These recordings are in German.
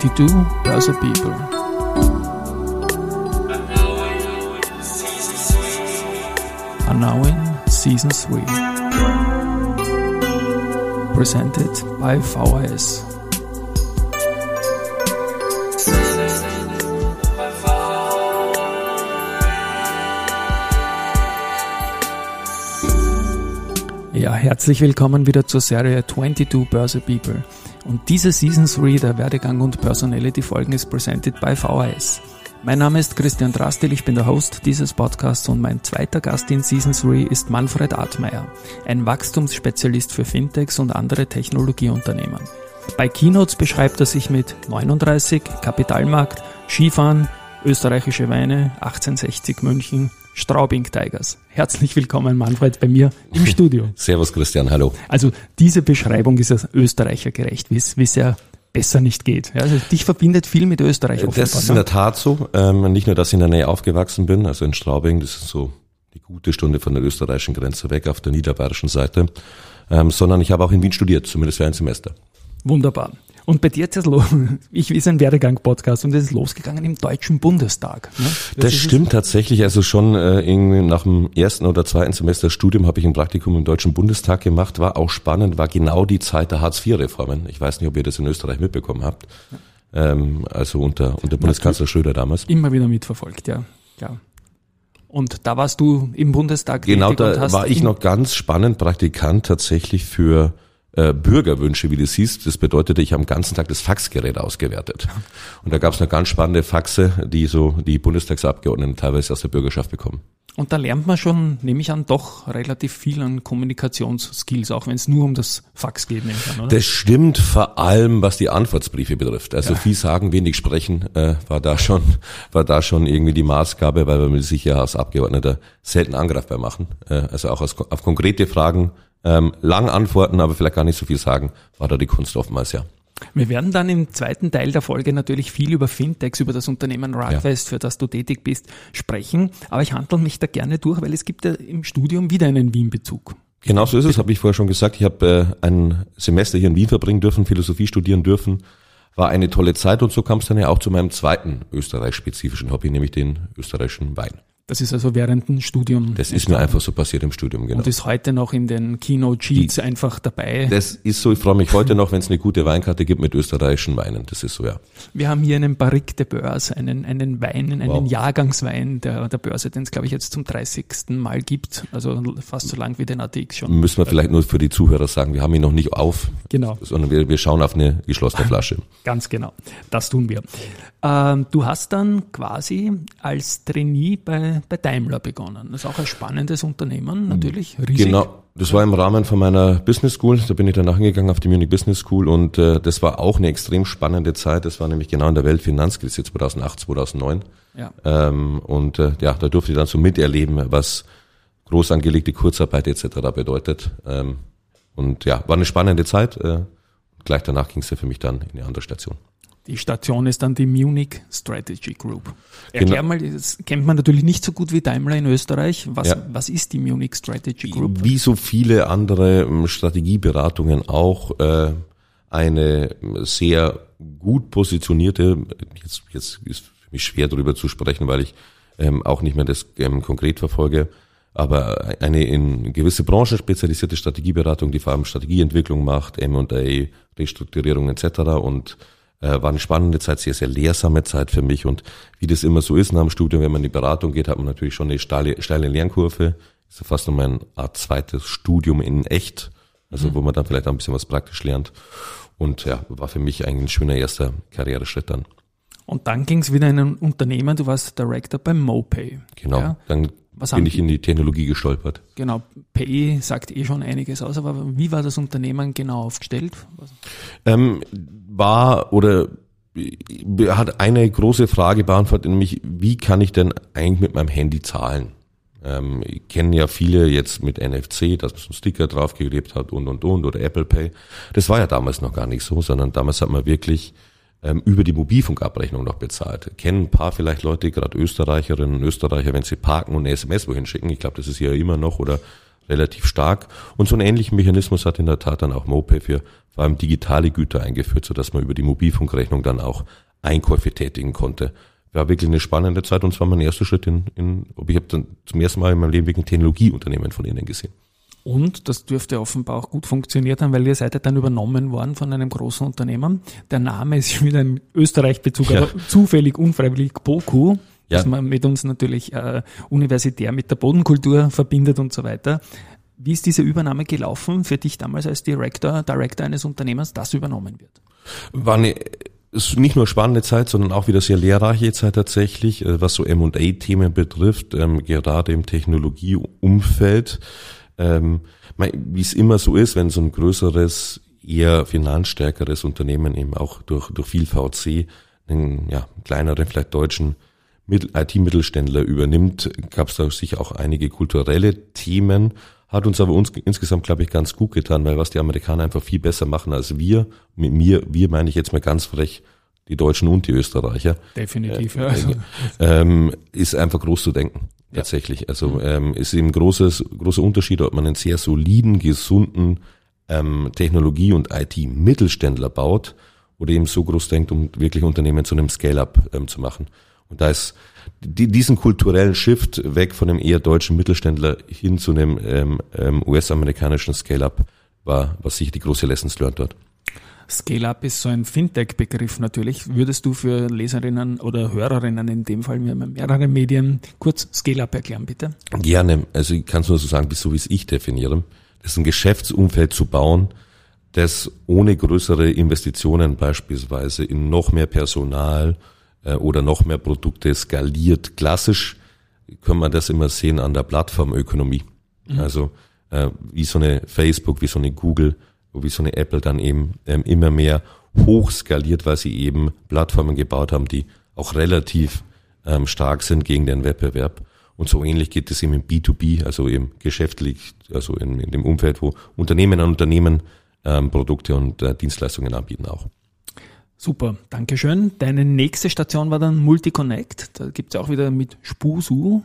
22 Börse People. Are now in season 3. Presented by VHS. Ja, herzlich willkommen wieder zur Serie 22 Börse People. Und diese Season 3 der Werdegang und Personality Folgen ist presented by VHS. Mein Name ist Christian Drastil, ich bin der Host dieses Podcasts und mein zweiter Gast in Season 3 ist Manfred Artmeier, ein Wachstumsspezialist für Fintechs und andere Technologieunternehmen. Bei Keynotes beschreibt er sich mit 39, Kapitalmarkt, Skifahren, österreichische Weine, 1860 München, Straubing Tigers. Herzlich willkommen, Manfred, bei mir im Studio. Servus, Christian, hallo. Also diese Beschreibung ist ja österreichergerecht, wie es, wie es ja besser nicht geht. Ja, also dich verbindet viel mit Österreich. Offenbar, das ist in ne? der Tat so. Ähm, nicht nur, dass ich in der Nähe aufgewachsen bin, also in Straubing, das ist so die gute Stunde von der österreichischen Grenze weg auf der niederbayerischen Seite, ähm, sondern ich habe auch in Wien studiert, zumindest für ein Semester. Wunderbar. Und bei dir jetzt los, ich ist ein Werdegang-Podcast und es ist losgegangen im Deutschen Bundestag. Ne? Das, das stimmt tatsächlich. Also schon äh, irgendwie nach dem ersten oder zweiten Semester Studium habe ich ein Praktikum im Deutschen Bundestag gemacht. War auch spannend, war genau die Zeit der Hartz-IV-Reformen. Ich weiß nicht, ob ihr das in Österreich mitbekommen habt. Ähm, also unter, unter Bundeskanzler Schröder damals. Immer wieder mitverfolgt, ja. ja. Und da warst du im Bundestag. Genau, da war ich noch ganz spannend Praktikant tatsächlich für äh, Bürgerwünsche, wie du siehst. Das bedeutete, ich habe am ganzen Tag das Faxgerät ausgewertet. Und da gab es eine ganz spannende Faxe, die so die Bundestagsabgeordneten teilweise aus der Bürgerschaft bekommen. Und da lernt man schon, nehme ich an, doch relativ viel an Kommunikationsskills, auch wenn es nur um das Fax geht, nehme ich an, oder? Das stimmt vor allem, was die Antwortbriefe betrifft. Also ja. viel sagen, wenig sprechen, äh, war da schon, war da schon irgendwie die Maßgabe, weil wir sich ja als Abgeordneter selten angreifbar machen. Äh, also auch aus, auf konkrete Fragen ähm, lang antworten, aber vielleicht gar nicht so viel sagen, war da die Kunst oftmals, ja. Wir werden dann im zweiten Teil der Folge natürlich viel über Fintechs, über das Unternehmen Radfest, ja. für das du tätig bist, sprechen. Aber ich handle mich da gerne durch, weil es gibt ja im Studium wieder einen Wien-Bezug. Genau so ist es, habe ich vorher schon gesagt. Ich habe äh, ein Semester hier in Wien verbringen dürfen, Philosophie studieren dürfen. War eine tolle Zeit und so kam es dann ja auch zu meinem zweiten österreichspezifischen Hobby, nämlich den österreichischen Wein. Das ist also während dem Studium. Das ist mir einfach so passiert im Studium, genau. Und ist heute noch in den Keynote Sheets Die, einfach dabei. Das ist so, ich freue mich heute noch, wenn es eine gute Weinkarte gibt mit österreichischen Weinen. Das ist so, ja. Wir haben hier einen Barrique de Börse, einen, einen Wein, einen wow. Jahrgangswein der, der Börse, den es, glaube ich, jetzt zum 30. Mal gibt. Also fast so lang wie den ATX schon. Müssen wir vielleicht nur für die Zuhörer sagen, wir haben ihn noch nicht auf. Genau. Sondern wir, wir schauen auf eine geschlossene Flasche. Ganz genau. Das tun wir. Ähm, du hast dann quasi als Trainee bei, bei Daimler begonnen. Das ist auch ein spannendes Unternehmen, natürlich. Riesig. Genau. Das war im Rahmen von meiner Business School. Da bin ich dann nachgegangen auf die Munich Business School und äh, das war auch eine extrem spannende Zeit. Das war nämlich genau in der Weltfinanzkrise 2008, 2009. Ja. Ähm, und äh, ja, da durfte ich dann so miterleben, was groß angelegte Kurzarbeit etc. bedeutet. Ähm, und ja, war eine spannende Zeit. Äh, gleich danach ging es ja für mich dann in eine andere Station. Die Station ist dann die Munich Strategy Group. Erklär genau. mal, das kennt man natürlich nicht so gut wie Daimler in Österreich. Was, ja. was ist die Munich Strategy Group? Wie so viele andere ähm, Strategieberatungen auch äh, eine sehr gut positionierte, jetzt, jetzt ist für mich schwer darüber zu sprechen, weil ich ähm, auch nicht mehr das ähm, konkret verfolge, aber eine in gewisse Branchen spezialisierte Strategieberatung, die vor allem Strategieentwicklung macht, M&A, Restrukturierung etc. und äh, war eine spannende Zeit, sehr, sehr lehrsame Zeit für mich. Und wie das immer so ist nach dem Studium, wenn man in die Beratung geht, hat man natürlich schon eine steile, steile Lernkurve. Das ist fast nochmal eine Art zweites Studium in echt. Also mhm. wo man dann vielleicht auch ein bisschen was praktisch lernt. Und ja, war für mich eigentlich ein schöner erster Karriereschritt dann. Und dann ging es wieder in ein Unternehmen, du warst Director beim MoPay. Genau, ja? dann was bin ich in die Technologie gestolpert. Genau, PE sagt eh schon einiges aus, aber wie war das Unternehmen genau aufgestellt? Ähm, war oder hat eine große Frage beantwortet, nämlich wie kann ich denn eigentlich mit meinem Handy zahlen? Ähm, ich kenne ja viele jetzt mit NFC, dass man so einen Sticker draufgeklebt hat und und und oder Apple Pay. Das war ja damals noch gar nicht so, sondern damals hat man wirklich ähm, über die Mobilfunkabrechnung noch bezahlt. Kennen ein paar vielleicht Leute, gerade Österreicherinnen und Österreicher, wenn sie parken und eine SMS wohin schicken. Ich glaube, das ist ja immer noch oder relativ stark. Und so einen ähnlichen Mechanismus hat in der Tat dann auch MoPay für vor allem digitale Güter eingeführt, sodass man über die Mobilfunkrechnung dann auch Einkäufe tätigen konnte. War wirklich eine spannende Zeit und zwar mein erster Schritt in, in ich habe dann zum ersten Mal in meinem Leben wirklich ein Technologieunternehmen von Ihnen gesehen. Und das dürfte offenbar auch gut funktioniert haben, weil ihr seid ja dann übernommen worden von einem großen Unternehmen. Der Name ist wieder ein Österreich-Bezug, ja. aber zufällig, unfreiwillig BOKU, ja. dass man mit uns natürlich äh, universitär mit der Bodenkultur verbindet und so weiter. Wie ist diese Übernahme gelaufen für dich damals als Director, Director eines Unternehmens, das übernommen wird? War eine ist nicht nur spannende Zeit, sondern auch wieder sehr lehrreiche Zeit tatsächlich, äh, was so M&A-Themen betrifft, ähm, gerade im Technologieumfeld. Ähm, wie es immer so ist, wenn so ein größeres, eher finanzstärkeres Unternehmen eben auch durch, durch viel VC einen ja, kleineren, vielleicht deutschen IT-Mittelständler übernimmt, gab es da sicher auch einige kulturelle Themen, hat uns aber uns insgesamt, glaube ich, ganz gut getan, weil was die Amerikaner einfach viel besser machen als wir, mit mir, wir meine ich jetzt mal ganz frech, die Deutschen und die Österreicher. Definitiv, äh, ja. Also, ähm, ist einfach groß zu denken. Tatsächlich. Also mhm. ähm, ist eben großes, großer Unterschied, ob man einen sehr soliden, gesunden ähm, Technologie- und IT-Mittelständler baut oder eben so groß denkt, um wirklich Unternehmen zu einem Scale-up ähm, zu machen. Und da ist die, diesen kulturellen Shift weg von einem eher deutschen Mittelständler hin zu einem ähm, ähm, US-amerikanischen Scale-Up war, was sicher die große Lessons learned dort. Scale-up ist so ein Fintech-Begriff natürlich. Würdest du für Leserinnen oder Hörerinnen in dem Fall, wir haben mehrere Medien, kurz Scale-up erklären, bitte? Gerne. Also ich kann es nur so sagen, so wie es ich definiere. Das ist ein Geschäftsumfeld zu bauen, das ohne größere Investitionen beispielsweise in noch mehr Personal, äh, oder noch mehr Produkte skaliert. Klassisch können wir das immer sehen an der Plattformökonomie. Mhm. Also äh, wie so eine Facebook, wie so eine Google, wie so eine Apple dann eben ähm, immer mehr hochskaliert, weil sie eben Plattformen gebaut haben, die auch relativ ähm, stark sind gegen den Wettbewerb. Und so ähnlich geht es eben im B2B, also eben geschäftlich, also in, in dem Umfeld, wo Unternehmen an Unternehmen ähm, Produkte und äh, Dienstleistungen anbieten auch. Super, Dankeschön. Deine nächste Station war dann Multiconnect. Da gibt's auch wieder mit Spusu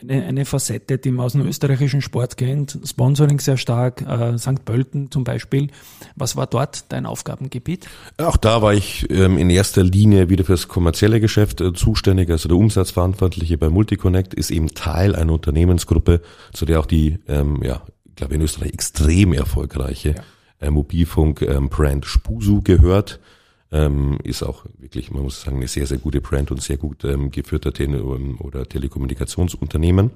eine, eine Facette, die man aus dem österreichischen Sport kennt. Sponsoring sehr stark, äh, St. Pölten zum Beispiel. Was war dort dein Aufgabengebiet? Auch da war ich ähm, in erster Linie wieder fürs kommerzielle Geschäft äh, zuständig. Also der Umsatzverantwortliche bei Multiconnect ist eben Teil einer Unternehmensgruppe, zu der auch die, ähm, ja, ich glaube in Österreich extrem erfolgreiche ja. äh, Mobilfunk-Brand ähm, Spusu gehört ähm, ist auch wirklich, man muss sagen, eine sehr, sehr gute Brand und sehr gut ähm, geführter Tele oder Telekommunikationsunternehmen.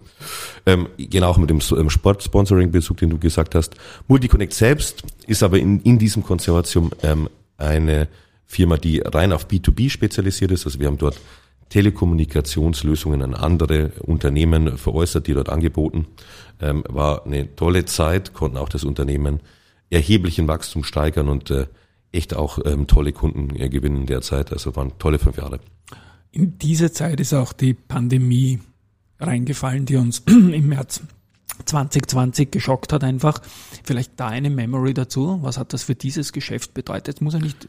Ähm, genau auch mit dem ähm, Sportsponsoring-Bezug, den du gesagt hast. Multiconnect selbst ist aber in, in diesem Konservatorium ähm, eine Firma, die rein auf B2B spezialisiert ist. Also wir haben dort Telekommunikationslösungen an andere Unternehmen veräußert, die dort angeboten. Ähm, war eine tolle Zeit, konnten auch das Unternehmen erheblichen Wachstum steigern und äh, echt auch ähm, tolle Kunden äh, gewinnen derzeit. Also waren tolle fünf Jahre. In diese Zeit ist auch die Pandemie reingefallen, die uns im März 2020 geschockt hat einfach. Vielleicht da eine Memory dazu. Was hat das für dieses Geschäft bedeutet? Muss er nicht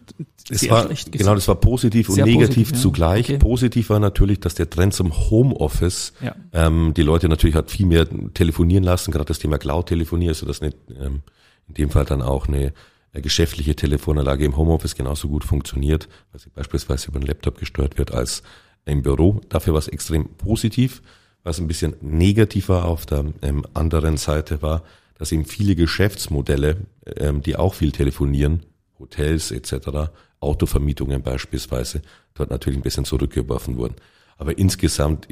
sehr war, schlecht Genau, das war positiv und negativ positiv, zugleich. Ja. Okay. Positiv war natürlich, dass der Trend zum Homeoffice, ja. ähm, die Leute natürlich hat viel mehr telefonieren lassen, gerade das Thema Cloud-Telefonie, also das nicht ähm, in dem Fall dann auch eine geschäftliche Telefonanlage im Homeoffice genauso gut funktioniert, weil sie beispielsweise über einen Laptop gesteuert wird als im Büro. Dafür war es extrem positiv. Was ein bisschen negativer auf der ähm, anderen Seite war, dass eben viele Geschäftsmodelle, ähm, die auch viel telefonieren, Hotels etc., Autovermietungen beispielsweise, dort natürlich ein bisschen zurückgeworfen wurden. Aber insgesamt,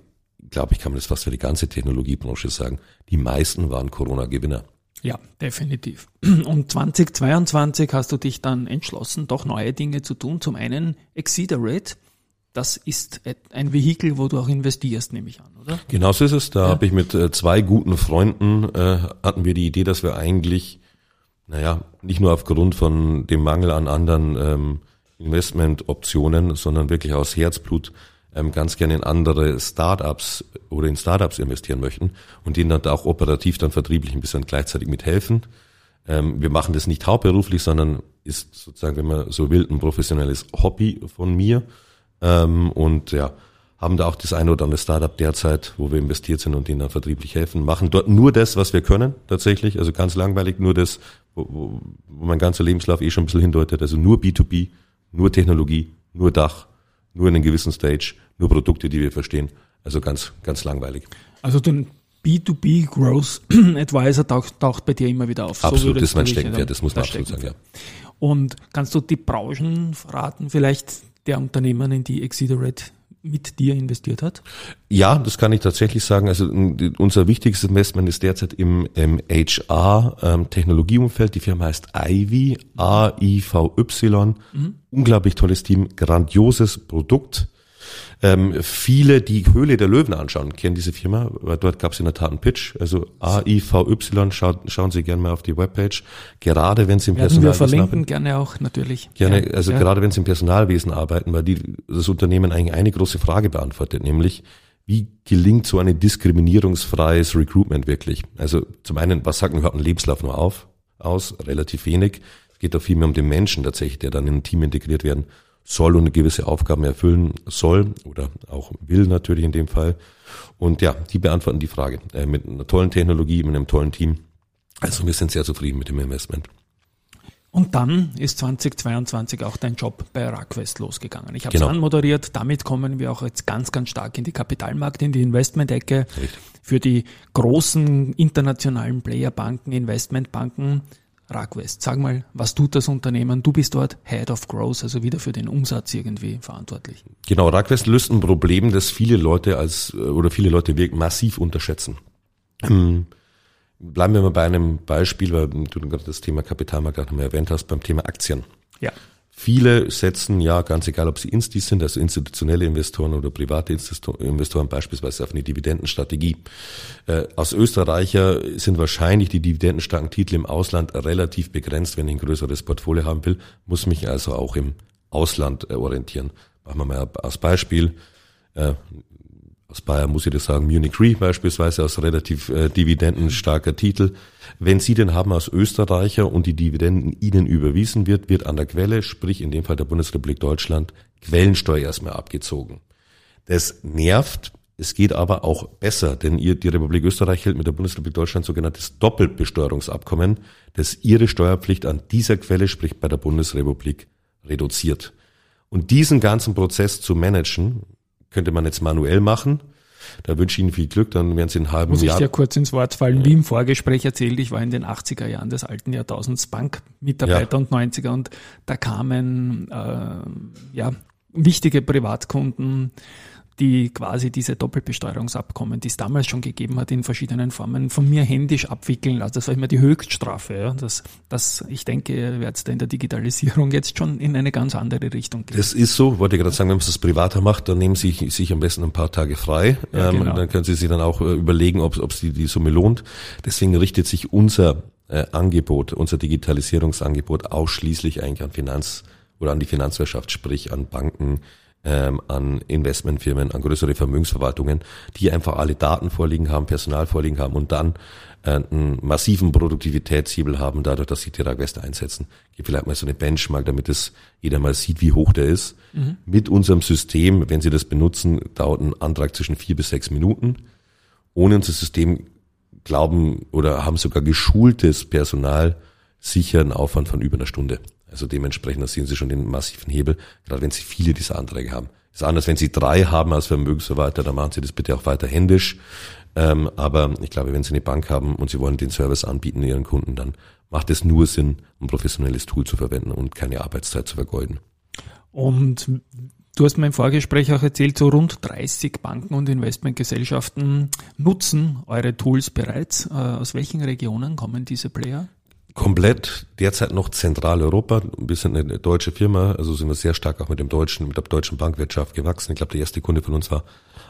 glaube ich, kann man das fast für die ganze Technologiebranche sagen, die meisten waren Corona-Gewinner. Ja, definitiv. Und 2022 hast du dich dann entschlossen, doch neue Dinge zu tun. Zum einen Exceederate. Das ist ein Vehikel, wo du auch investierst, nehme ich an, oder? Genau so ist es. Da ja. habe ich mit äh, zwei guten Freunden, äh, hatten wir die Idee, dass wir eigentlich, naja, nicht nur aufgrund von dem Mangel an anderen ähm, Investmentoptionen, sondern wirklich aus Herzblut ähm, ganz gerne in andere Startups oder in Startups investieren möchten und denen dann auch operativ dann vertrieblich ein bisschen gleichzeitig mithelfen. Ähm, wir machen das nicht hauptberuflich, sondern ist sozusagen, wenn man so will, ein professionelles Hobby von mir. Ähm, und ja, haben da auch das eine oder andere Startup derzeit, wo wir investiert sind und ihnen dann vertrieblich helfen, machen dort nur das, was wir können, tatsächlich, also ganz langweilig, nur das, wo, wo, wo mein ganzer Lebenslauf eh schon ein bisschen hindeutet, also nur B2B, nur Technologie, nur Dach, nur in einem gewissen Stage, nur Produkte, die wir verstehen, also ganz, ganz langweilig. Also den B2B Growth Advisor taucht, taucht bei dir immer wieder auf. Absolut, so das ist mein Steckenpferd, das muss man absolut sagen, ja. Und kannst du die Branchen verraten, vielleicht der Unternehmen, in die Exceederate mit dir investiert hat? Ja, das kann ich tatsächlich sagen. Also unser wichtigstes Investment ist derzeit im, im HR-Technologieumfeld. Ähm, die Firma heißt Ivy, A-I-V-Y. Mhm. Unglaublich tolles Team, grandioses Produkt. Ähm, viele, die Höhle der Löwen anschauen, kennen diese Firma, weil dort gab es in der Tat einen Pitch. Also AIVY, schaut, schauen Sie gerne mal auf die Webpage. Gerade wenn Sie im Werden Personalwesen wir verlinken, arbeiten. gerne auch natürlich. Gerne, also ja. gerade wenn Sie im Personalwesen arbeiten, weil die, das Unternehmen eigentlich eine große Frage beantwortet, nämlich wie gelingt so ein diskriminierungsfreies Recruitment wirklich? Also zum einen, was sagt überhaupt ein Lebenslauf nur auf, aus? Relativ wenig. Es geht auch viel mehr um den Menschen tatsächlich, der dann in ein Team integriert werden soll und gewisse Aufgaben erfüllen soll oder auch will natürlich in dem Fall. Und ja, die beantworten die Frage äh, mit einer tollen Technologie, mit einem tollen Team. Also wir sind sehr zufrieden mit dem Investment. Und dann ist 2022 auch dein Job bei Raquest losgegangen. Ich habe es genau. anmoderiert. Damit kommen wir auch jetzt ganz, ganz stark in die Kapitalmarkt, in die Investmentecke. Für die großen internationalen Playerbanken, Investmentbanken Ragwest, sag mal, was tut das Unternehmen? Du bist dort Head of Growth, also wieder für den Umsatz irgendwie verantwortlich. Genau, Ragwest löst ein Problem, das viele Leute als oder viele Leute massiv unterschätzen. Ähm, bleiben wir mal bei einem Beispiel, weil du gerade das Thema Kapitalmarkt gerade mal erwähnt hast, beim Thema Aktien. Ja. Viele setzen, ja, ganz egal, ob sie Instis sind, also institutionelle Investoren oder private Investoren, beispielsweise auf eine Dividendenstrategie. Äh, aus Österreicher sind wahrscheinlich die dividendenstarken Titel im Ausland relativ begrenzt. Wenn ich ein größeres Portfolio haben will, muss mich also auch im Ausland äh, orientieren. Machen wir mal als Beispiel. Äh, aus Bayern muss ich das sagen, Munich Re beispielsweise aus relativ äh, dividendenstarker Titel. Wenn Sie den haben als Österreicher und die Dividenden Ihnen überwiesen wird, wird an der Quelle, sprich in dem Fall der Bundesrepublik Deutschland, Quellensteuer erstmal abgezogen. Das nervt, es geht aber auch besser, denn ihr, die Republik Österreich hält mit der Bundesrepublik Deutschland sogenanntes Doppelbesteuerungsabkommen, das ihre Steuerpflicht an dieser Quelle, sprich bei der Bundesrepublik, reduziert. Und diesen ganzen Prozess zu managen, könnte man jetzt manuell machen. Da wünsche ich Ihnen viel Glück, dann werden Sie in halben Muss Jahr. Muss ich dir kurz ins Wort fallen. Wie im Vorgespräch erzählt, ich war in den 80er Jahren des alten Jahrtausends Bankmitarbeiter ja. und 90er und da kamen äh, ja wichtige Privatkunden die quasi diese Doppelbesteuerungsabkommen, die es damals schon gegeben hat, in verschiedenen Formen von mir händisch abwickeln lassen. Das war immer die Höchststrafe. Ja. Das, das, ich denke, ihr werdet da in der Digitalisierung jetzt schon in eine ganz andere Richtung gehen. Das ist so, wollte ich gerade sagen, wenn man es privater macht, dann nehmen Sie sich am besten ein paar Tage frei. Ja, ähm, genau. Dann können Sie sich dann auch äh, überlegen, ob es die, die Summe lohnt. Deswegen richtet sich unser äh, Angebot, unser Digitalisierungsangebot ausschließlich eigentlich an Finanz oder an die Finanzwirtschaft, sprich an Banken, ähm, an Investmentfirmen, an größere Vermögensverwaltungen, die einfach alle Daten vorliegen haben, Personal vorliegen haben und dann äh, einen massiven Produktivitätshebel haben, dadurch, dass sie Ragweste einsetzen. Gib vielleicht mal so eine Benchmark, damit es jeder mal sieht, wie hoch der ist. Mhm. Mit unserem System, wenn Sie das benutzen, dauert ein Antrag zwischen vier bis sechs Minuten. Ohne unser System glauben oder haben sogar geschultes Personal sicher einen Aufwand von über einer Stunde. Also dementsprechend, da sehen Sie schon den massiven Hebel, gerade wenn Sie viele dieser Anträge haben. Das ist anders, wenn Sie drei haben als Vermögensverwalter, dann machen Sie das bitte auch weiter händisch. Ähm, aber ich glaube, wenn Sie eine Bank haben und Sie wollen den Service anbieten Ihren Kunden, dann macht es nur Sinn, ein professionelles Tool zu verwenden und keine Arbeitszeit zu vergeuden. Und Du hast mir im Vorgespräch auch erzählt, so rund 30 Banken und Investmentgesellschaften nutzen eure Tools bereits. Äh, aus welchen Regionen kommen diese Player? Komplett derzeit noch Zentraleuropa. Wir sind eine deutsche Firma, also sind wir sehr stark auch mit dem deutschen, mit der deutschen Bankwirtschaft gewachsen. Ich glaube, der erste Kunde von uns war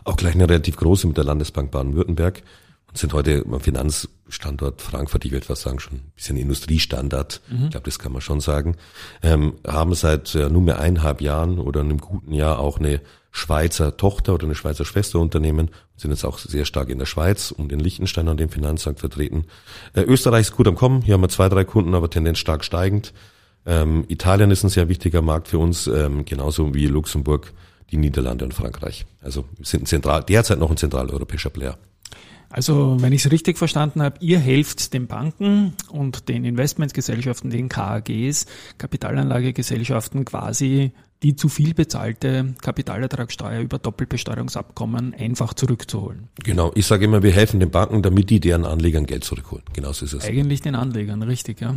auch gleich eine relativ große mit der Landesbank Baden-Württemberg und sind heute am Finanzstandort Frankfurt, ich würde was sagen, schon ein bisschen Industriestandard. Mhm. Ich glaube, das kann man schon sagen. Ähm, haben seit äh, nunmehr eineinhalb Jahren oder einem guten Jahr auch eine Schweizer Tochter oder eine Schweizer Schwesterunternehmen sind jetzt auch sehr stark in der Schweiz und in Liechtenstein an dem Finanzmarkt vertreten. Äh, Österreich ist gut am Kommen. Hier haben wir zwei, drei Kunden, aber Tendenz stark steigend. Ähm, Italien ist ein sehr wichtiger Markt für uns, ähm, genauso wie Luxemburg, die Niederlande und Frankreich. Also sind zentral, derzeit noch ein zentraleuropäischer Player. Also, wenn ich es richtig verstanden habe, ihr helft den Banken und den Investmentgesellschaften, den KAGs, Kapitalanlagegesellschaften quasi die zu viel bezahlte Kapitalertragssteuer über Doppelbesteuerungsabkommen einfach zurückzuholen. Genau, ich sage immer, wir helfen den Banken, damit die deren Anlegern Geld zurückholen. Genau so ist es. Eigentlich den Anlegern, richtig, ja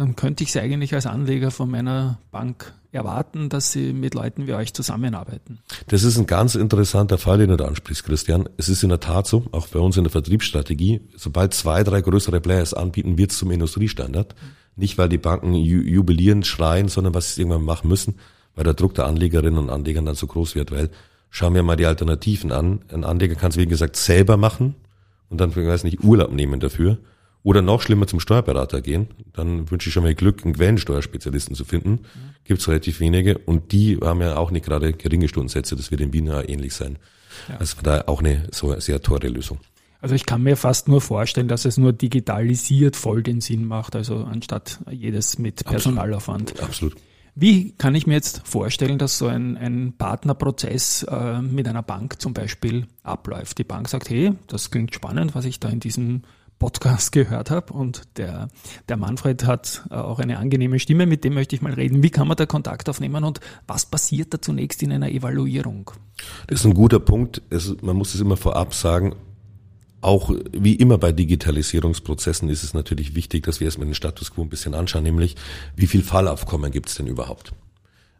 dann könnte ich sie eigentlich als Anleger von meiner Bank erwarten, dass sie mit Leuten wie euch zusammenarbeiten. Das ist ein ganz interessanter Fall, den du da ansprichst, Christian. Es ist in der Tat so, auch bei uns in der Vertriebsstrategie, sobald zwei, drei größere Players anbieten, wird es zum Industriestandard. Nicht, weil die Banken jubilieren, schreien, sondern was sie irgendwann machen müssen, weil der Druck der Anlegerinnen und Anleger dann so groß wird, weil schauen wir mal die Alternativen an. Ein Anleger kann es, wie gesagt, selber machen und dann, ich weiß nicht, Urlaub nehmen dafür oder noch schlimmer zum Steuerberater gehen, dann wünsche ich schon mal Glück, einen Quellensteuerspezialisten zu finden. Mhm. Gibt es relativ wenige und die haben ja auch nicht gerade geringe Stundensätze, das wird in Wien ja ähnlich sein. Ja. Also daher auch eine so sehr teure Lösung. Also ich kann mir fast nur vorstellen, dass es nur digitalisiert voll den Sinn macht, also anstatt jedes mit Personalaufwand. Absolut. Absolut. Wie kann ich mir jetzt vorstellen, dass so ein, ein Partnerprozess äh, mit einer Bank zum Beispiel abläuft? Die Bank sagt, hey, das klingt spannend, was ich da in diesem Podcast gehört habe und der, der Manfred hat äh, auch eine angenehme Stimme, mit dem möchte ich mal reden. Wie kann man da Kontakt aufnehmen und was passiert da zunächst in einer Evaluierung? Das ist ein guter Punkt. Es, man muss es immer vorab sagen. Auch wie immer bei Digitalisierungsprozessen ist es natürlich wichtig, dass wir erstmal den Status quo ein bisschen anschauen, nämlich wie viel Fallaufkommen gibt es denn überhaupt?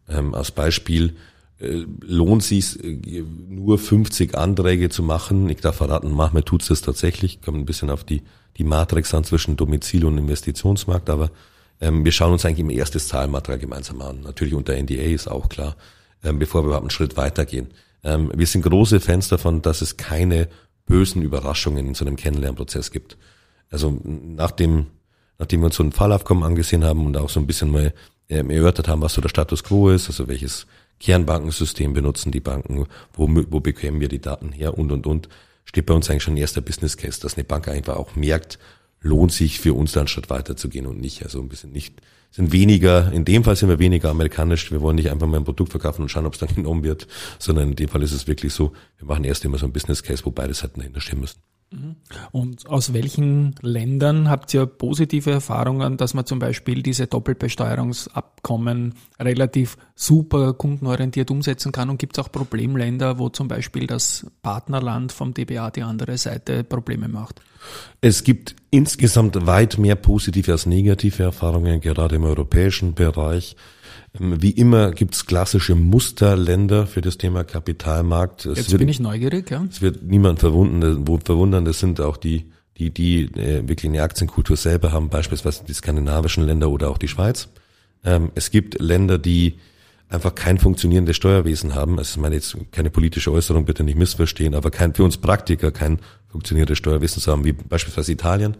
Ähm, als Beispiel, äh, lohnt sich äh, nur 50 Anträge zu machen. Ich darf verraten, manchmal tut's das tatsächlich. Kommt ein bisschen auf die, die Matrix an zwischen Domizil und Investitionsmarkt, aber ähm, wir schauen uns eigentlich immer erstes Zahlenmaterial gemeinsam an. Natürlich unter NDA ist auch klar, ähm, bevor wir überhaupt einen Schritt weitergehen. Ähm, wir sind große Fans davon, dass es keine bösen Überraschungen in so einem Kennenlernprozess gibt. Also nach dem, nachdem wir uns so ein Fallaufkommen angesehen haben und auch so ein bisschen mal ähm, erörtert haben, was so der Status quo ist, also welches Kernbankensystem benutzen die Banken, wo, wo bekämen wir die Daten her und, und, und, steht bei uns eigentlich schon ein erster Business Case, dass eine Bank einfach auch merkt, lohnt sich für uns da einen Schritt weiter zu gehen und nicht. Also ein bisschen nicht, sind weniger, in dem Fall sind wir weniger amerikanisch, wir wollen nicht einfach mal ein Produkt verkaufen und schauen, ob es dann genommen wird, sondern in dem Fall ist es wirklich so, wir machen erst immer so ein Business Case, wo beide Seiten dahinter stehen müssen. Und aus welchen Ländern habt ihr positive Erfahrungen, dass man zum Beispiel diese Doppelbesteuerungsabkommen relativ super kundenorientiert umsetzen kann? Und gibt es auch Problemländer, wo zum Beispiel das Partnerland vom DBA die andere Seite Probleme macht? Es gibt insgesamt weit mehr positive als negative Erfahrungen, gerade im europäischen Bereich. Ähm, wie immer gibt's klassische Musterländer für das Thema Kapitalmarkt. Es Jetzt wird, bin ich neugierig, ja. Es wird niemand verwundern, wo verwundern, das sind auch die, die, die äh, wirklich eine Aktienkultur selber haben, beispielsweise die skandinavischen Länder oder auch die Schweiz. Ähm, es gibt Länder, die einfach kein funktionierendes Steuerwesen haben. Also ich meine jetzt keine politische Äußerung, bitte nicht missverstehen, aber kein, für uns Praktiker kein funktionierendes Steuerwesen zu haben, wie beispielsweise Italien.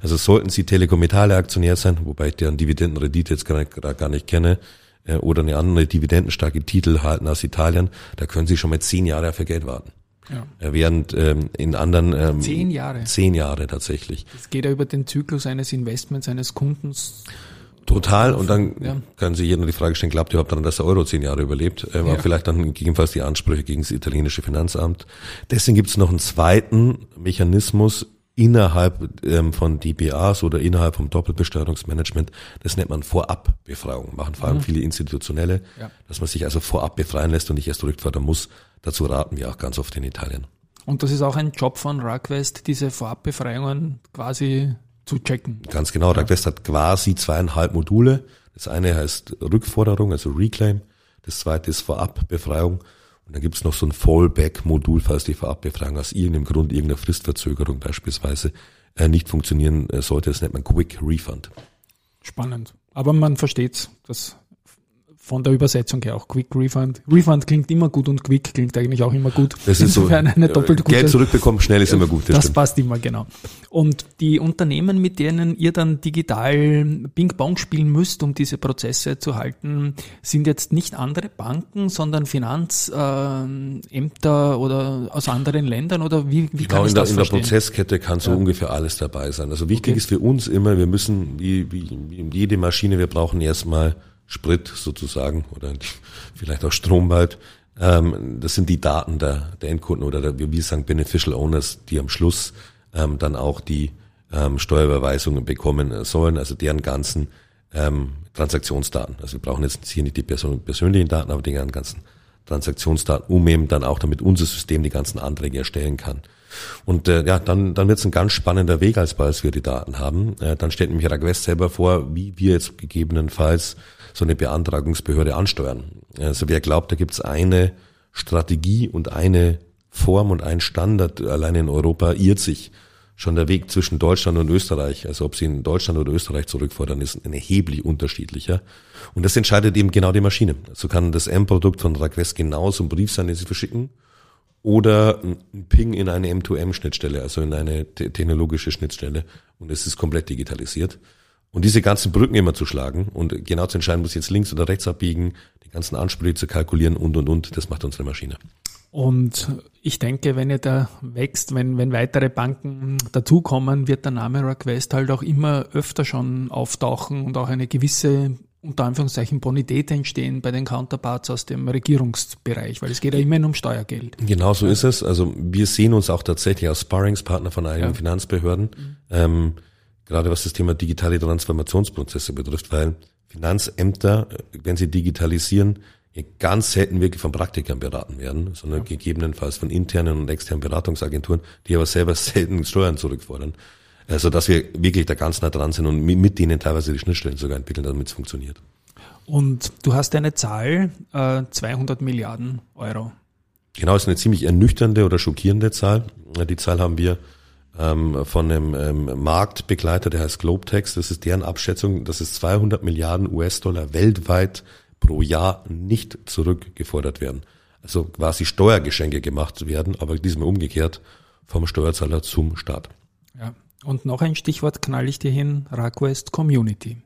Also sollten Sie Telekom Italia Aktionär sein, wobei ich deren Dividendenrendite jetzt gar, gar nicht kenne, äh, oder eine andere dividendenstarke Titel halten aus Italien, da können Sie schon mal zehn Jahre für Geld warten. Ja. Äh, während ähm, in anderen ähm, zehn Jahre. Zehn Jahre tatsächlich. Das geht ja über den Zyklus eines Investments eines Kundens. Total. Und dann ja. kann sich jeder die Frage stellen, glaubt ihr überhaupt daran, dass der Euro zehn Jahre überlebt? Ähm, ja. vielleicht dann gegebenenfalls die Ansprüche gegen das italienische Finanzamt. Deswegen gibt es noch einen zweiten Mechanismus innerhalb ähm, von DBAs oder innerhalb vom Doppelbesteuerungsmanagement, das nennt man Vorabbefreiung, machen vor allem mhm. viele institutionelle, ja. dass man sich also vorab befreien lässt und nicht erst rückfordern muss. Dazu raten wir auch ganz oft in Italien. Und das ist auch ein Job von Rugwest, diese Vorabbefreiungen quasi zu checken. Ganz genau. Rugwest hat quasi zweieinhalb Module. Das eine heißt Rückforderung, also Reclaim. Das zweite ist Vorabbefreiung. Und dann gibt es noch so ein Fallback-Modul, falls die Vorabbefragung aus irgendeinem Grund, irgendeiner Fristverzögerung beispielsweise äh, nicht funktionieren äh, sollte. Das nennt man Quick Refund. Spannend. Aber man versteht's. Das von der Übersetzung her auch Quick Refund. Refund klingt immer gut und Quick klingt eigentlich auch immer gut. Das ist Insofern so, eine doppelte Geld zurückbekommen, schnell ist immer gut. Das, das passt immer, genau. Und die Unternehmen, mit denen ihr dann digital Ping-Pong spielen müsst, um diese Prozesse zu halten, sind jetzt nicht andere Banken, sondern Finanzämter äh, oder aus anderen Ländern oder wie, wie genau, kann ich das in der, verstehen? In der Prozesskette kann so ja. ungefähr alles dabei sein. Also wichtig okay. ist für uns immer, wir müssen, wie, wie, wie jede Maschine, wir brauchen erstmal Sprit sozusagen oder vielleicht auch Strom bald. Ähm, das sind die Daten der, der Endkunden oder der, wie wir sagen Beneficial Owners, die am Schluss ähm, dann auch die ähm, Steuerüberweisungen bekommen sollen, also deren ganzen ähm, Transaktionsdaten. Also wir brauchen jetzt hier nicht die persönlichen Daten, aber die ganzen Transaktionsdaten, um eben dann auch damit unser System die ganzen Anträge erstellen kann. Und äh, ja, dann, dann wird es ein ganz spannender Weg, als wir die Daten haben. Äh, dann stellt nämlich Ragwest selber vor, wie wir jetzt gegebenenfalls so eine Beantragungsbehörde ansteuern. Also wer glaubt, da gibt es eine Strategie und eine Form und ein Standard allein in Europa, irrt sich. Schon der Weg zwischen Deutschland und Österreich, also ob sie in Deutschland oder Österreich zurückfordern, ist ein erheblich unterschiedlicher. Und das entscheidet eben genau die Maschine. So kann das M-Produkt von Ragwest genauso ein Brief sein, den sie verschicken, oder ein Ping in eine M2M-Schnittstelle, also in eine technologische Schnittstelle. Und es ist komplett digitalisiert. Und diese ganzen Brücken immer zu schlagen und genau zu entscheiden, muss ich jetzt links oder rechts abbiegen, ganzen Ansprüche zu kalkulieren und, und, und, das macht unsere Maschine. Und ich denke, wenn ihr da wächst, wenn, wenn weitere Banken dazukommen, wird der Name Request halt auch immer öfter schon auftauchen und auch eine gewisse unter Anführungszeichen Bonität entstehen bei den Counterparts aus dem Regierungsbereich, weil es geht ja immerhin um Steuergeld. Genau so ist es. Also wir sehen uns auch tatsächlich als Sparringspartner von einigen ja. Finanzbehörden, mhm. ähm, gerade was das Thema digitale Transformationsprozesse betrifft, weil Finanzämter, wenn sie digitalisieren, ganz selten wirklich von Praktikern beraten werden, sondern ja. gegebenenfalls von internen und externen Beratungsagenturen, die aber selber selten Steuern zurückfordern. Also dass wir wirklich da ganz nah dran sind und mit denen teilweise die Schnittstellen sogar entwickeln, damit es funktioniert. Und du hast eine Zahl, äh, 200 Milliarden Euro. Genau, ist eine ziemlich ernüchternde oder schockierende Zahl. Die Zahl haben wir ähm, von einem ähm, Marktbegleiter, der heißt Globetex. Das ist deren Abschätzung, dass es 200 Milliarden US-Dollar weltweit pro Jahr nicht zurückgefordert werden. Also quasi Steuergeschenke gemacht werden, aber diesmal umgekehrt vom Steuerzahler zum Staat. Ja, und noch ein Stichwort knall ich dir hin, Raquest Community.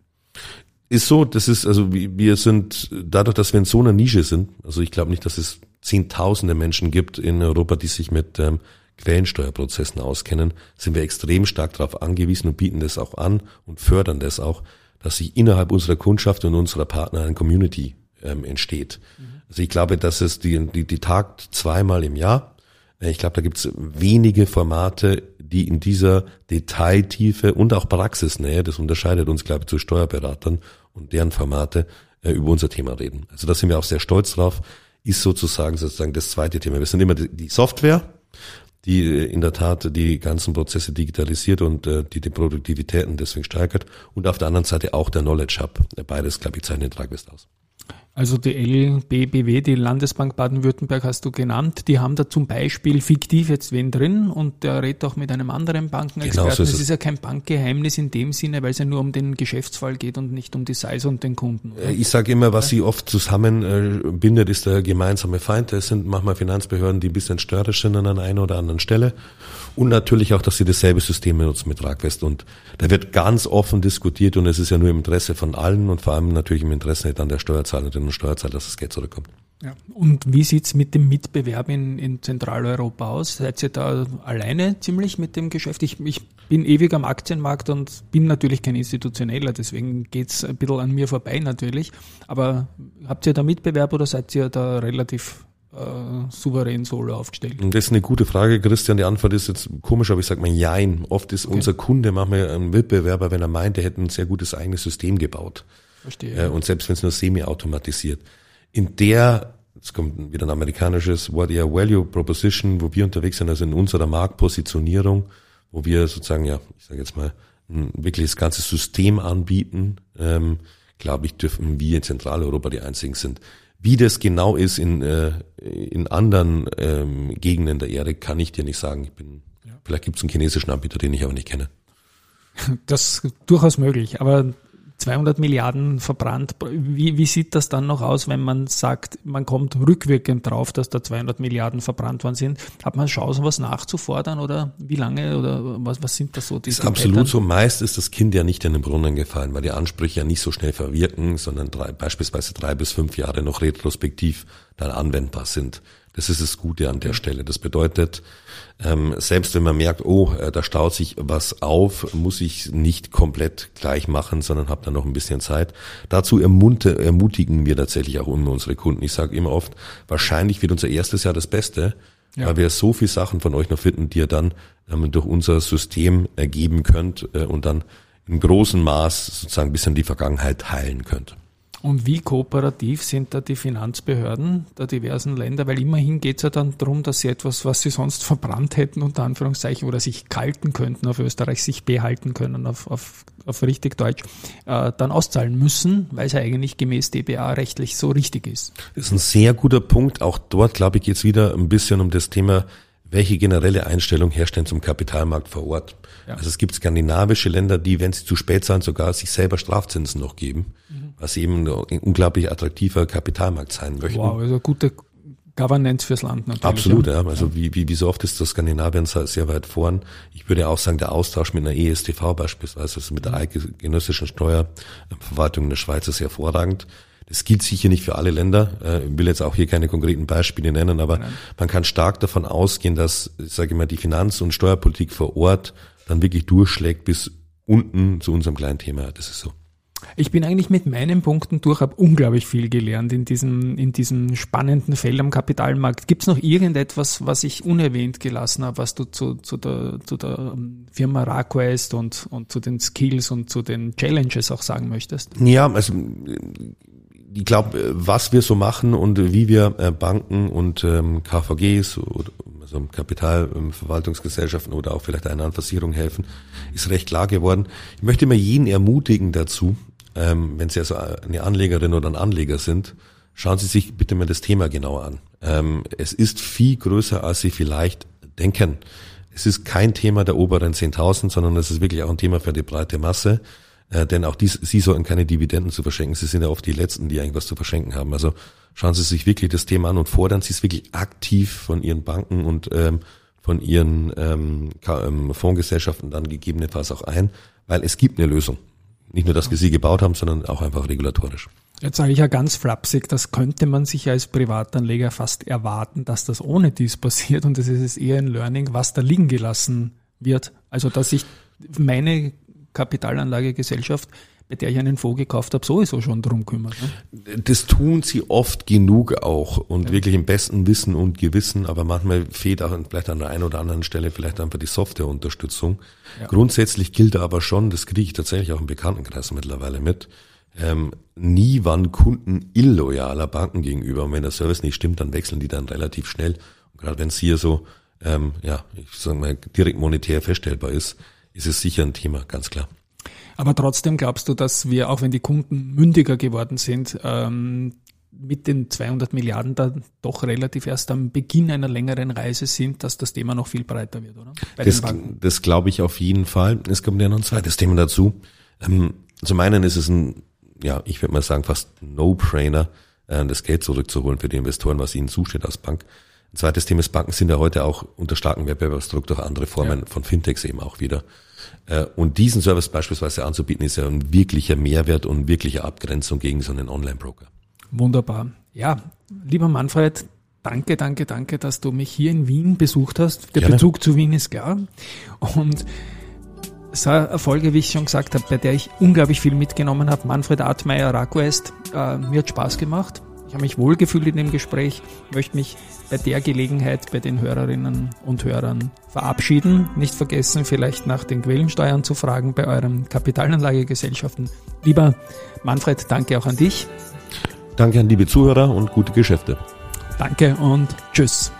Ist so, das ist, also wir sind, dadurch, dass wir in so einer Nische sind, also ich glaube nicht, dass es zehntausende Menschen gibt in Europa, die sich mit ähm, Quellensteuerprozessen auskennen, sind wir extrem stark darauf angewiesen und bieten das auch an und fördern das auch, dass sich innerhalb unserer Kundschaft und unserer Partner eine Community ähm, entsteht. Mhm. Also ich glaube, dass es die, die, die tagt zweimal im Jahr. Äh, ich glaube, da gibt es wenige Formate, die in dieser Detailtiefe und auch Praxisnähe, das unterscheidet uns, glaube ich, zu Steuerberatern und deren Formate, äh, über unser Thema reden. Also da sind wir auch sehr stolz drauf, ist sozusagen sozusagen das zweite Thema. Wir sind immer die Software, die äh, in der Tat die ganzen Prozesse digitalisiert und äh, die die Produktivitäten deswegen steigert und auf der anderen Seite auch der Knowledge Hub. Beides, glaube ich, zeichnet Tragwest aus. Also die LBBW, die Landesbank Baden-Württemberg hast du genannt, die haben da zum Beispiel fiktiv jetzt wen drin und der redet auch mit einem anderen Bankenexperten. Genau so ist es ist ja kein Bankgeheimnis in dem Sinne, weil es ja nur um den Geschäftsfall geht und nicht um die Size und den Kunden. Äh, ich sage immer, was sie oft zusammenbindet, ist der gemeinsame Feind. Das sind manchmal Finanzbehörden, die ein bisschen störrisch sind an einer oder anderen Stelle. Und natürlich auch, dass sie dasselbe System benutzen mit Tragfest. Und da wird ganz offen diskutiert und es ist ja nur im Interesse von allen und vor allem natürlich im Interesse dann der Steuerzahlerinnen und Steuerzahler, dass das Geld zurückkommt. Ja. Und wie sieht's mit dem Mitbewerb in, in Zentraleuropa aus? Seid ihr da alleine ziemlich mit dem Geschäft? Ich, ich bin ewig am Aktienmarkt und bin natürlich kein Institutioneller, deswegen geht's ein bisschen an mir vorbei natürlich. Aber habt ihr da Mitbewerb oder seid ihr da relativ äh, souverän solo aufgestellt? Das ist eine gute Frage, Christian. Die Antwort ist jetzt komisch, aber ich sage mal Jein. Oft ist okay. unser Kunde manchmal ein Wettbewerber, wenn er meint, er hätte ein sehr gutes eigenes System gebaut. Verstehe. Äh, und selbst wenn es nur semi-automatisiert. In der, jetzt kommt wieder ein amerikanisches Wort, ja, Value Proposition, wo wir unterwegs sind, also in unserer Marktpositionierung, wo wir sozusagen, ja, ich sage jetzt mal, ein wirkliches ganzes System anbieten, ähm, glaube ich, dürfen wir in Zentraleuropa die einzigen sind. Wie das genau ist in, äh, in anderen ähm, Gegenden der Erde, kann ich dir nicht sagen. Ich bin, ja. Vielleicht gibt es einen chinesischen Anbieter, den ich aber nicht kenne. Das ist durchaus möglich, aber 200 Milliarden verbrannt. Wie, wie sieht das dann noch aus, wenn man sagt, man kommt rückwirkend drauf, dass da 200 Milliarden verbrannt worden sind? Hat man Chancen, was nachzufordern oder wie lange oder was, was sind das so? Die ist absolut so. Meist ist das Kind ja nicht in den Brunnen gefallen, weil die Ansprüche ja nicht so schnell verwirken, sondern drei, beispielsweise drei bis fünf Jahre noch retrospektiv dann anwendbar sind. Das ist das Gute an der Stelle. Das bedeutet, ähm, selbst wenn man merkt, oh, äh, da staut sich was auf, muss ich nicht komplett gleich machen, sondern habe dann noch ein bisschen Zeit. Dazu ermutigen wir tatsächlich auch immer unsere Kunden. Ich sage immer oft, wahrscheinlich wird unser erstes Jahr das Beste, ja. weil wir so viel Sachen von euch noch finden, die ihr dann ähm, durch unser System ergeben könnt äh, und dann in großem Maß sozusagen bis in die Vergangenheit teilen könnt. Und wie kooperativ sind da die Finanzbehörden der diversen Länder? Weil immerhin geht es ja dann darum, dass sie etwas, was sie sonst verbrannt hätten, unter Anführungszeichen, oder sich kalten könnten auf Österreich, sich behalten können auf, auf, auf richtig Deutsch, äh, dann auszahlen müssen, weil es ja eigentlich gemäß DBA rechtlich so richtig ist. Das ist ein sehr guter Punkt. Auch dort, glaube ich, geht es wieder ein bisschen um das Thema welche generelle Einstellung herstellen zum Kapitalmarkt vor Ort. Ja. Also es gibt skandinavische Länder, die, wenn sie zu spät sind, sogar sich selber Strafzinsen noch geben, mhm. was eben ein unglaublich attraktiver Kapitalmarkt sein möchte. Wow, also gute Governance fürs Land natürlich. Absolut, ja. Also wie, wie, wie so oft ist das Skandinavien sehr weit vorn. Ich würde auch sagen, der Austausch mit einer ESTV beispielsweise, also mit der mhm. genössischen Steuerverwaltung in der Schweiz ist hervorragend. Das gilt sicher nicht für alle Länder. Äh, ich will jetzt auch hier keine konkreten Beispiele nennen, aber Nein. man kann stark davon ausgehen, dass, sage ich mal, die Finanz- und Steuerpolitik vor Ort dann wirklich durchschlägt bis unten zu unserem kleinen Thema. Das ist so. Ich bin eigentlich mit meinen Punkten durch, habe unglaublich viel gelernt in diesem, in diesem spannenden Feld am Kapitalmarkt. Gibt es noch irgendetwas, was ich unerwähnt gelassen habe, was du zu, zu, der, zu der ähm, Firma Raquest und, und zu den Skills und zu den Challenges auch sagen möchtest? Ja, also ich glaube, äh, was wir so machen und wie wir äh, Banken und ähm, KVGs oder also Kapitalverwaltungsgesellschaften oder auch vielleicht einer Versicherung helfen, ist recht klar geworden. Ich möchte immer jeden ermutigen dazu, ähm, wenn Sie also eine Anlegerin oder ein Anleger sind, schauen Sie sich bitte mal das Thema genauer an. Ähm, es ist viel größer, als Sie vielleicht denken. Es ist kein Thema der oberen 10.000, sondern es ist wirklich auch ein Thema für die breite Masse. Äh, denn auch dies, Sie sollten keine Dividenden zu verschenken. Sie sind ja oft die Letzten, die irgendwas zu verschenken haben. Also schauen Sie sich wirklich das Thema an und fordern Sie es wirklich aktiv von Ihren Banken und ähm, von Ihren ähm, ähm, Fondsgesellschaften dann gegebenenfalls auch ein, weil es gibt eine Lösung. Nicht nur, dass wir sie gebaut haben, sondern auch einfach regulatorisch. Jetzt sage ich ja ganz flapsig, das könnte man sich als Privatanleger fast erwarten, dass das ohne dies passiert und das ist eher ein Learning, was da liegen gelassen wird. Also dass ich meine Kapitalanlagegesellschaft, bei der ich einen Fonds gekauft habe, sowieso schon drum kümmert. Ne? Das tun sie oft genug auch und ja. wirklich im besten Wissen und Gewissen, aber manchmal fehlt auch vielleicht an der einen oder anderen Stelle vielleicht einfach die Softwareunterstützung. Ja. Grundsätzlich gilt aber schon, das kriege ich tatsächlich auch im Bekanntenkreis mittlerweile mit, ähm, nie waren Kunden illoyaler Banken gegenüber. Und wenn der Service nicht stimmt, dann wechseln die dann relativ schnell. Und gerade wenn es hier so, ähm, ja, ich sage mal, direkt monetär feststellbar ist, ist es sicher ein Thema, ganz klar. Aber trotzdem glaubst du, dass wir, auch wenn die Kunden mündiger geworden sind, ähm, mit den 200 Milliarden da doch relativ erst am Beginn einer längeren Reise sind, dass das Thema noch viel breiter wird, oder? Bei das, das glaube ich auf jeden Fall. Es kommt ja noch ein zweites Thema dazu. Ähm, zum einen ist es ein, ja, ich würde mal sagen, fast No-Brainer, äh, das Geld zurückzuholen für die Investoren, was ihnen zusteht als Bank. Zweites Thema ist, Banken sind ja heute auch unter starkem Wettbewerbsdruck durch andere Formen ja. von Fintechs eben auch wieder. Äh, und diesen Service beispielsweise anzubieten, ist ja ein wirklicher Mehrwert und wirkliche Abgrenzung gegen so einen Online-Broker. Wunderbar. Ja, lieber Manfred, danke, danke, danke, dass du mich hier in Wien besucht hast. Der Gerne. Bezug zu Wien ist klar. Und es war eine Folge, wie ich schon gesagt habe, bei der ich unglaublich viel mitgenommen habe. Manfred Artmeier, Raquest, äh, mir hat Spaß gemacht. Ich habe mich wohlgefühlt in dem Gespräch, möchte mich bei der Gelegenheit bei den Hörerinnen und Hörern verabschieden. Nicht vergessen, vielleicht nach den Quellensteuern zu fragen bei euren Kapitalanlagegesellschaften. Lieber Manfred, danke auch an dich. Danke an liebe Zuhörer und gute Geschäfte. Danke und tschüss.